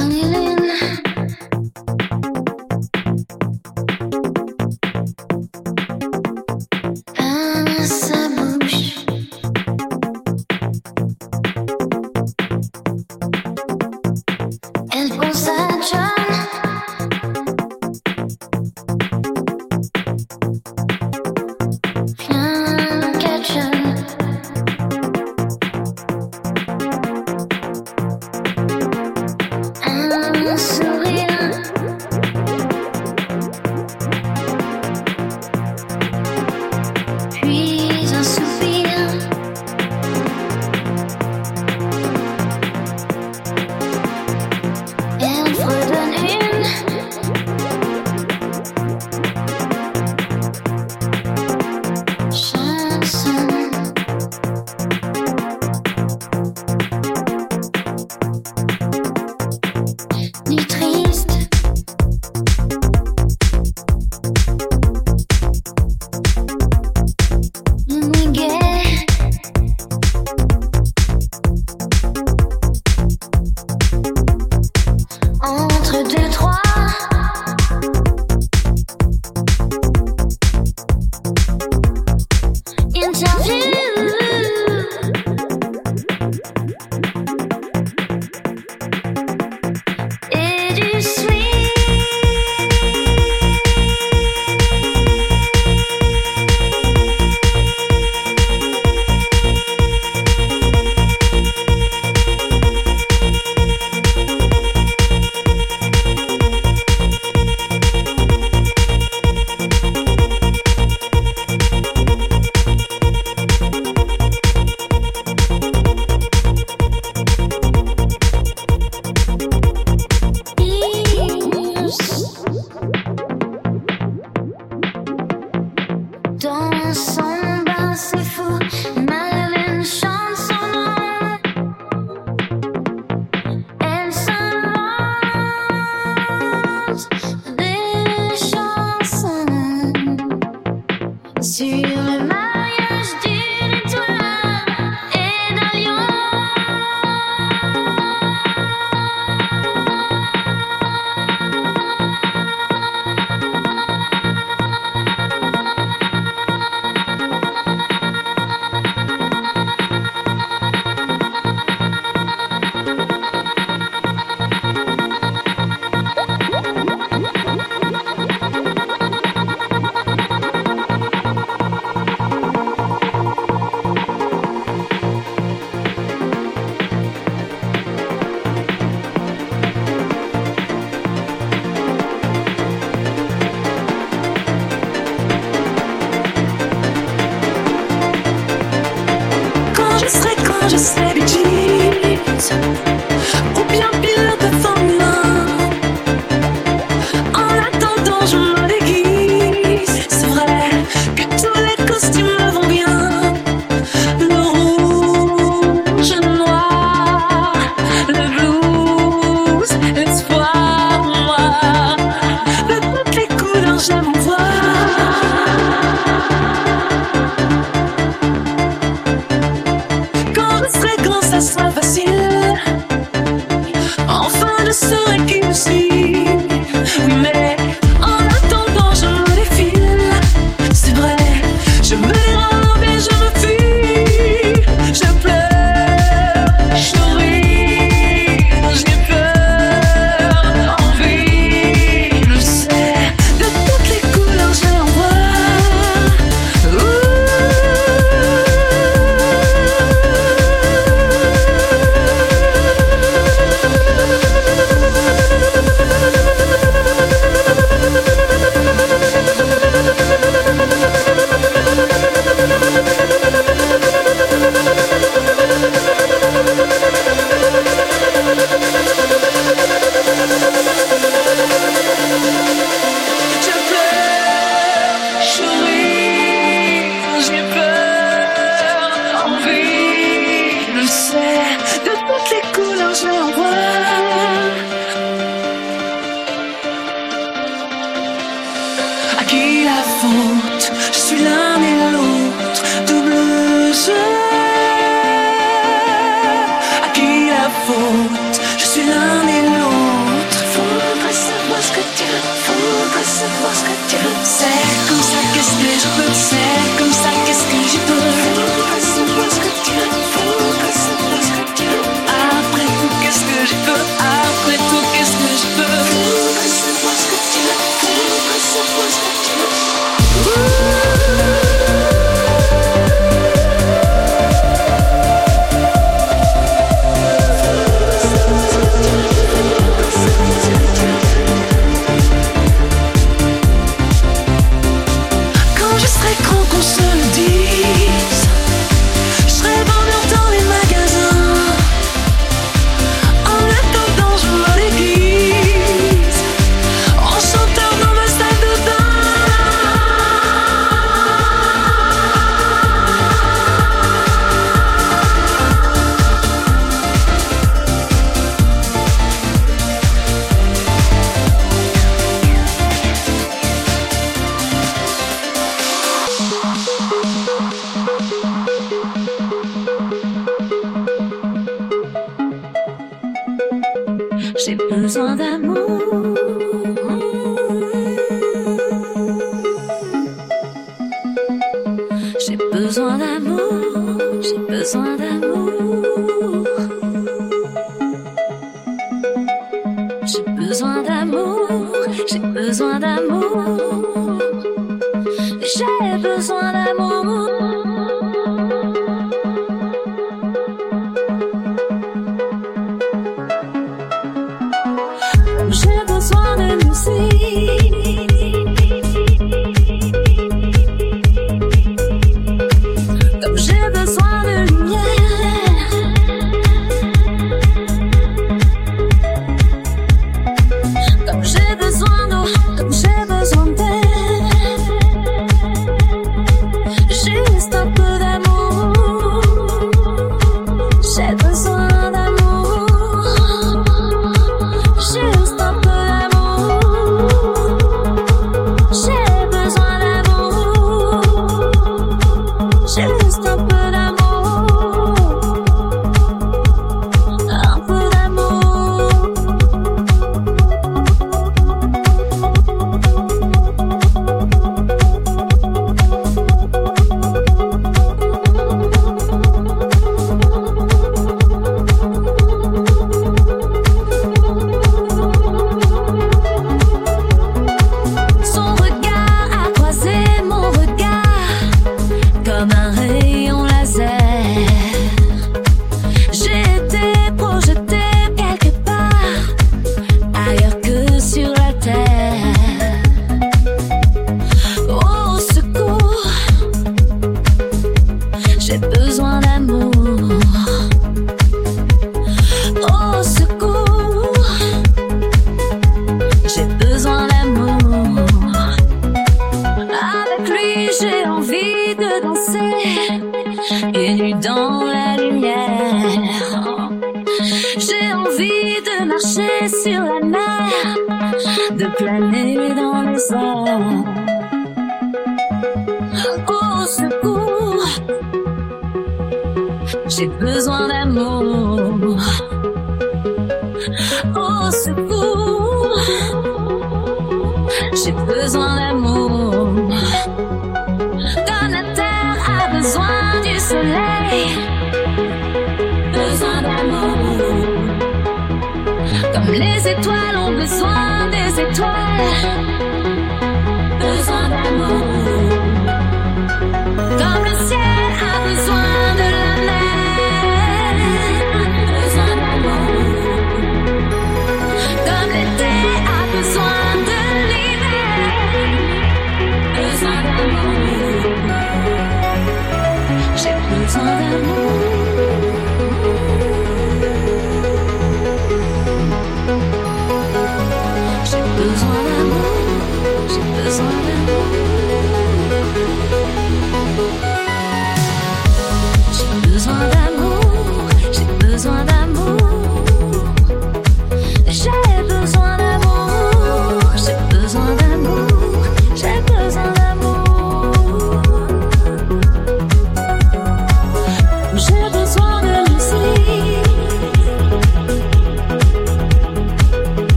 lily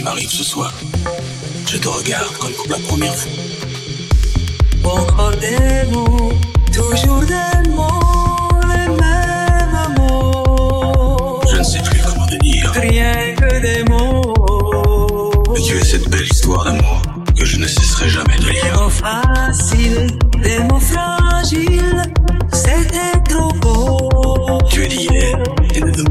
qui m'arrive ce soir. Je te regarde comme pour la première fois. Encore des mots, toujours des mots, les mêmes mots. Je ne sais plus comment te dire. Rien que des mots. Mais tu es cette belle histoire d'amour que je ne cesserai jamais de Des lire. mots faciles, des mots fragiles, c'était trop beau. Tu es d'hier et de demain.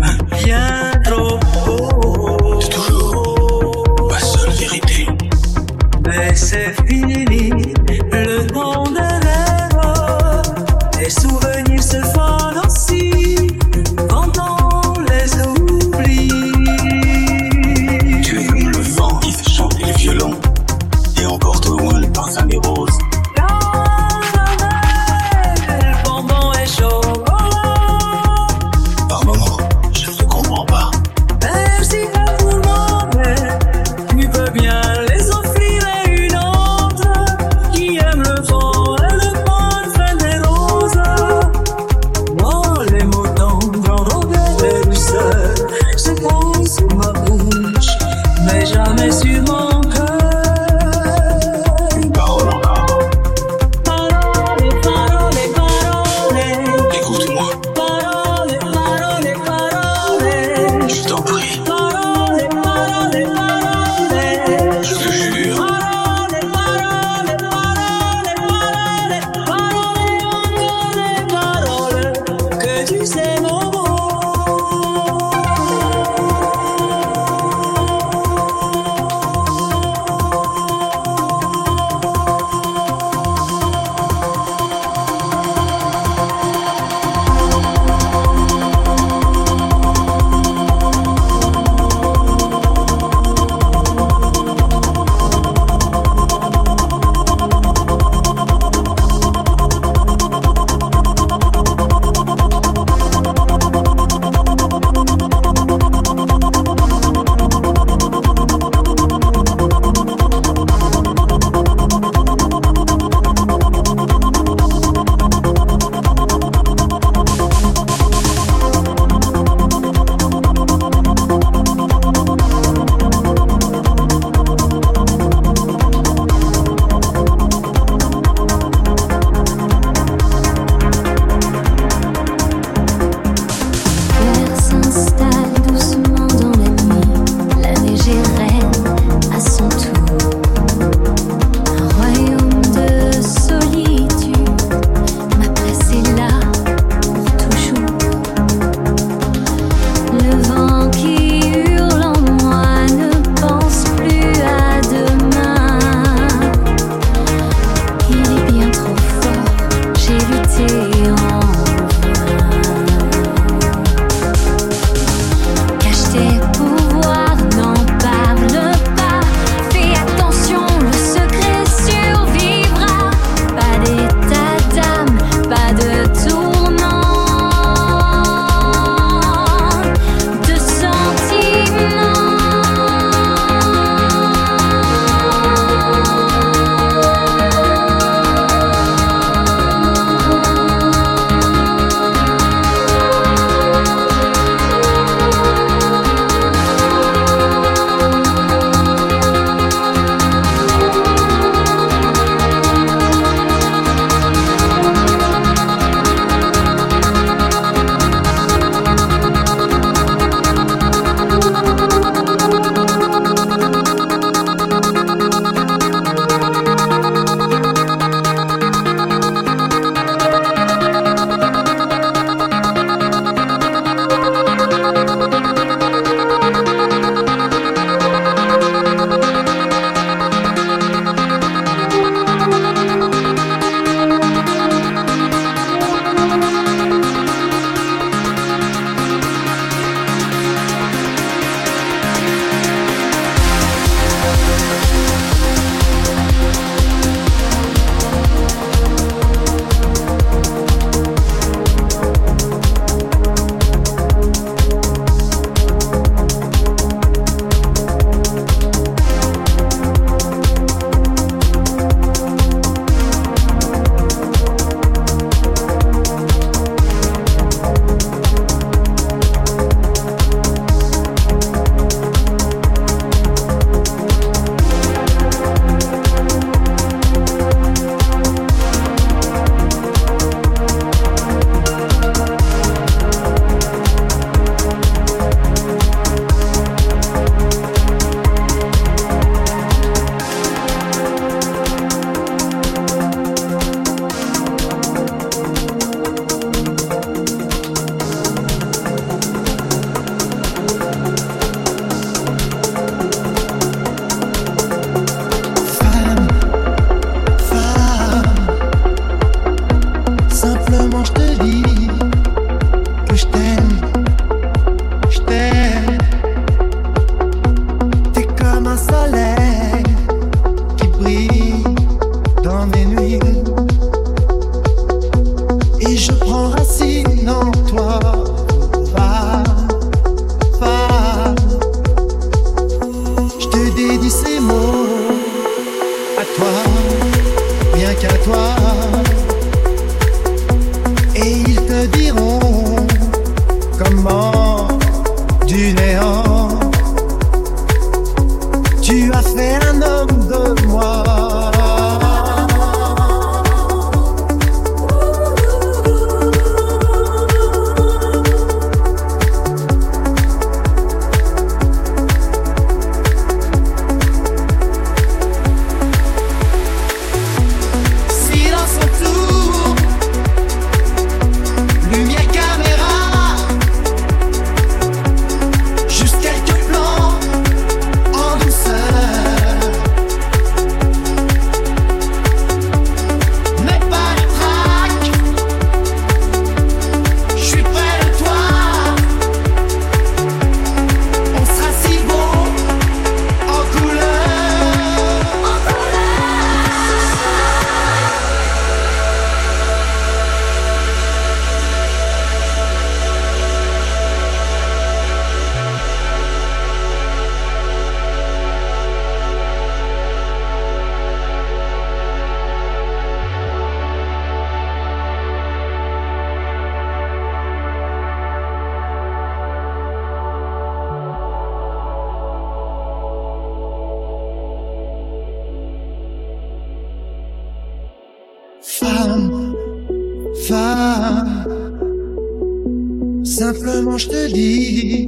je te dis.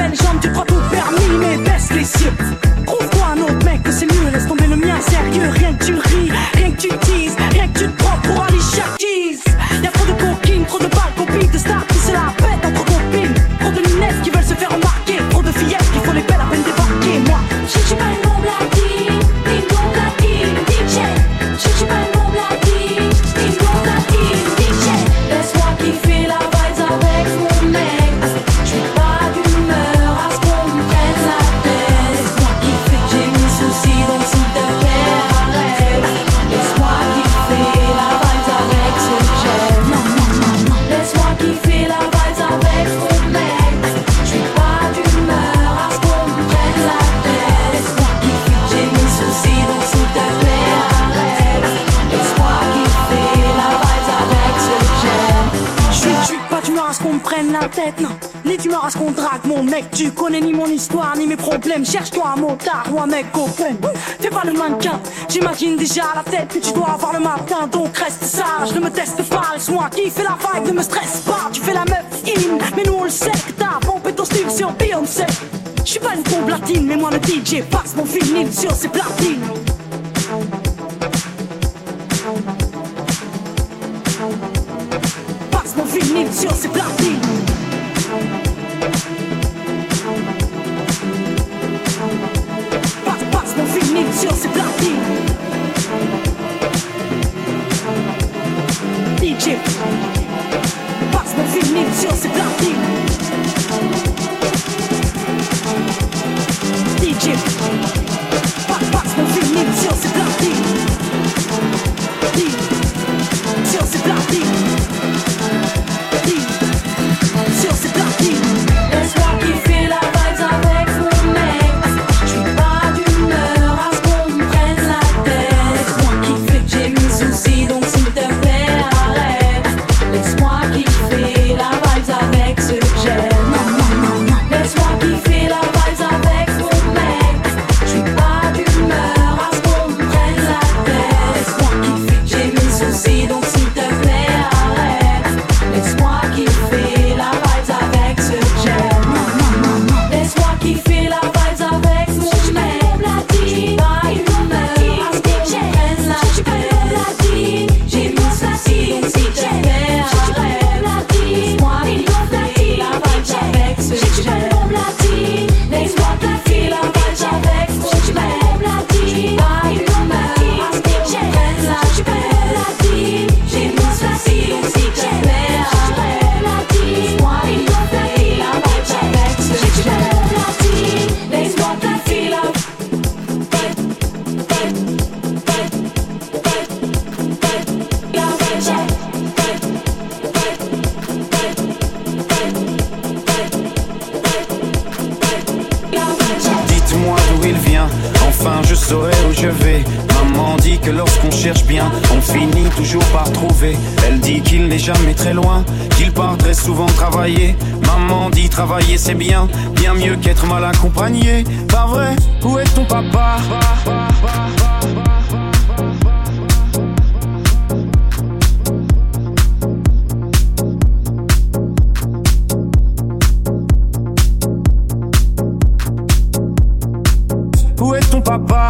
belles jambes, tu crois tout permis, mais baisse les cieux. Trouve-toi un autre mec que c'est mieux, laisse tomber le mien, sérieux, rien que tu ris, rien que tu dis. Cherche-toi un motard ou un mec open. Fais pas le mannequin, j'imagine déjà la tête que tu dois avoir le matin. Donc reste sage, ne me teste pas, laisse-moi qui fait la vibe, ne me stresse pas. Tu fais la meuf in, mais nous on le sait que t'as pompé ton style sur Beyoncé. Je suis pas une bombe mais moi le DJ passe mon vinyle sur ses platines. Passe mon vinyle sur ses platines. sûr, c'est parti. DJ, passe mon film, sûr, c'est parti. Sur ses platines. inachevé. Maman dit que lorsqu'on cherche bien, on finit toujours par trouver. Elle dit qu'il n'est jamais très loin, qu'il part très souvent travailler. Maman dit travailler c'est bien, bien mieux qu'être mal accompagné. Pas vrai, où est ton papa?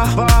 Ton papa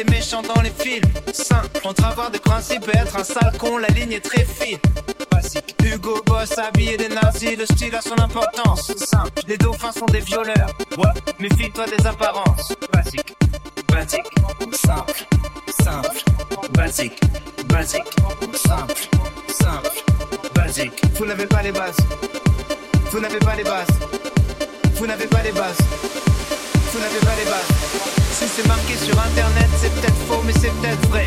les méchants dans les films. Simple. Entre avoir des principes et être un sale con, la ligne est très fine. Basique. Hugo Boss habillé des nazis, le style a son importance. Les dauphins sont des violeurs. Méfie-toi des apparences. Basique. Basique. Simple. Simple. Basique. Basique. Simple. Simple. Basique. Vous n'avez pas les bases. Vous n'avez pas les bases. Vous n'avez pas les bases. Vous n'avez pas les bases. Si c'est marqué sur internet, c'est peut-être faux, mais c'est peut-être vrai.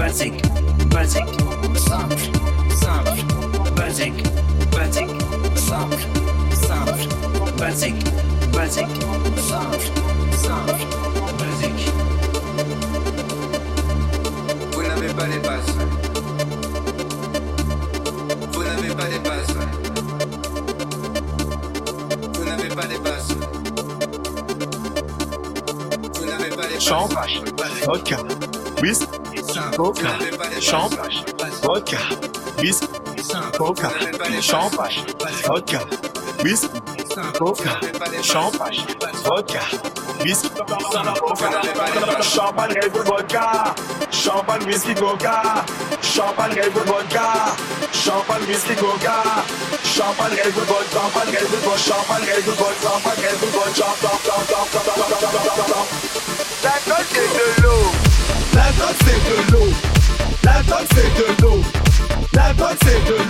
basique, basique, simple, simple, basique, basique, simple, simple, basique, basique, simple, simple, basique. Vous n'avez pas les bases. Vous n'avez pas les bases. Vous n'avez pas les bases. Vous n'avez pas les bases. Whist coca, champagne, vodka, whisky, coca, champagne, vodka, whisky, coca, champagne, vodka, whisky, coca, champagne, Red Bull, vodka, champagne, whisky, coca, champagne, Red Bull, vodka, champagne, whisky, coca, champagne, Red Bull, champagne, Red Bull, champagne, Red Bull, champagne, Red Bull, champagne, c'est de l'eau. La bonne c'est de l'eau.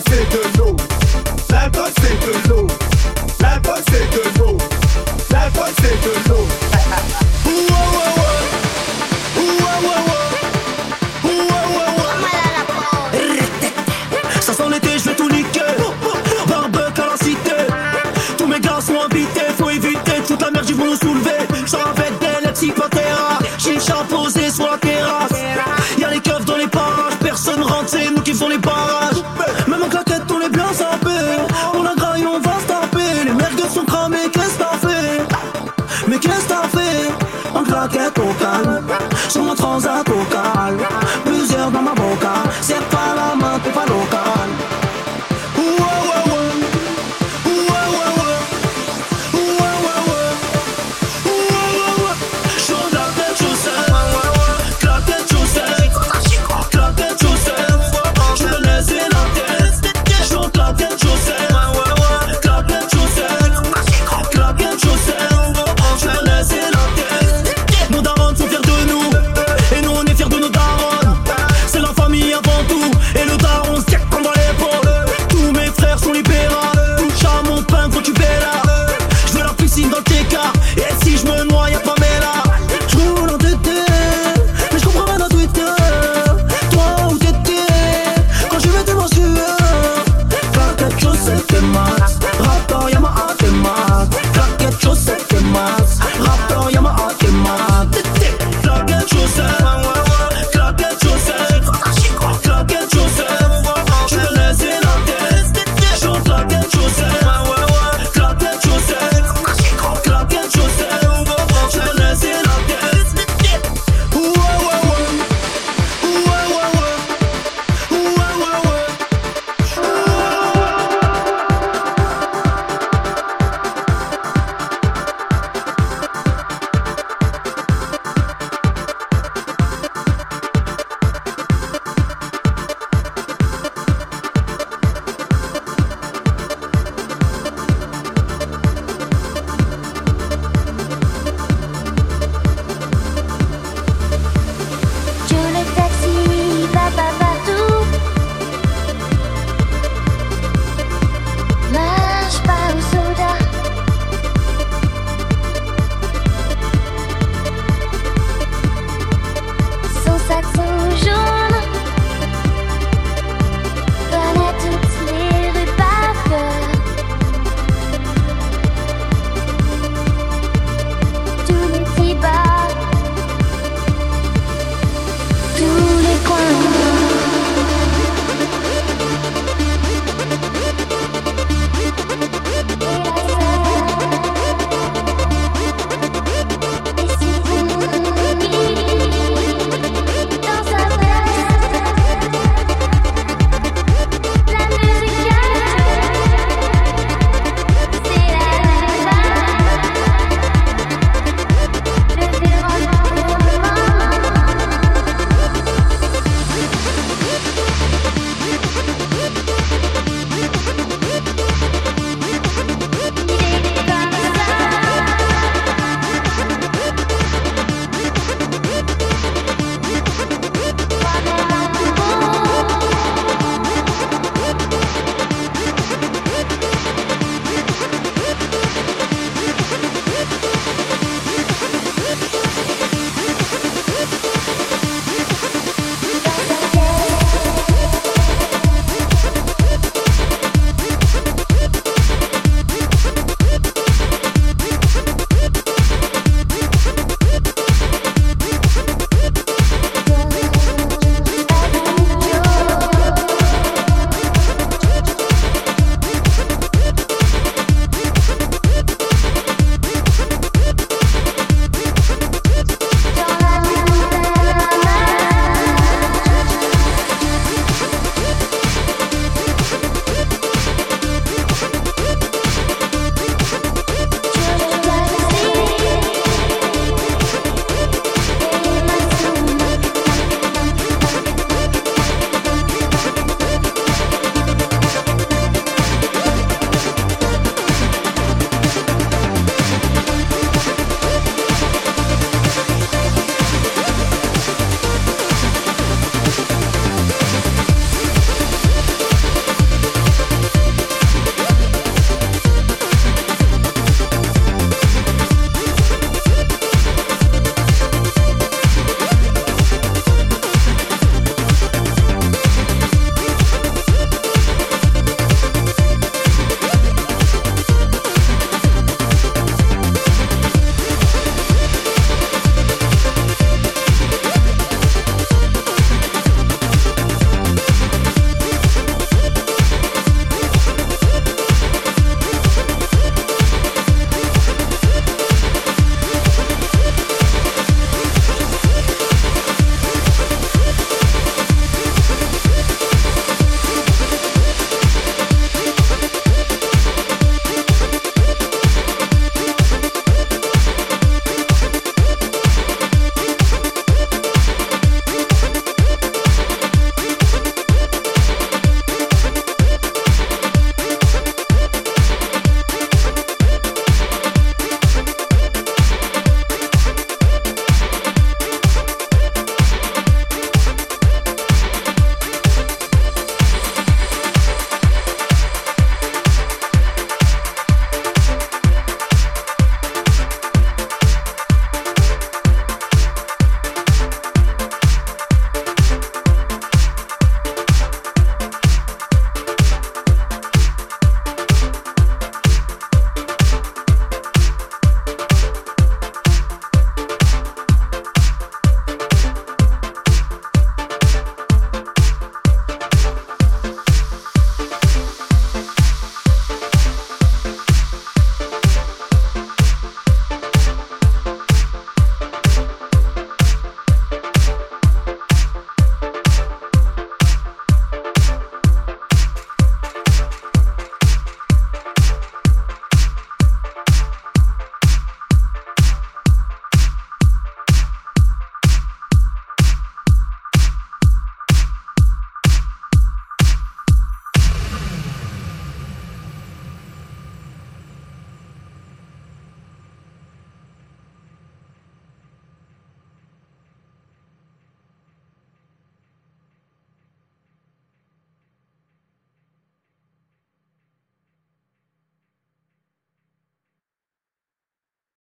passer de